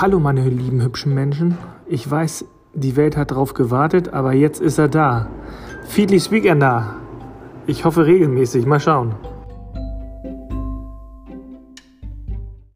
Hallo meine lieben hübschen Menschen. Ich weiß, die Welt hat drauf gewartet, aber jetzt ist er da. Fiedlis Weekender. Ich hoffe regelmäßig. Mal schauen.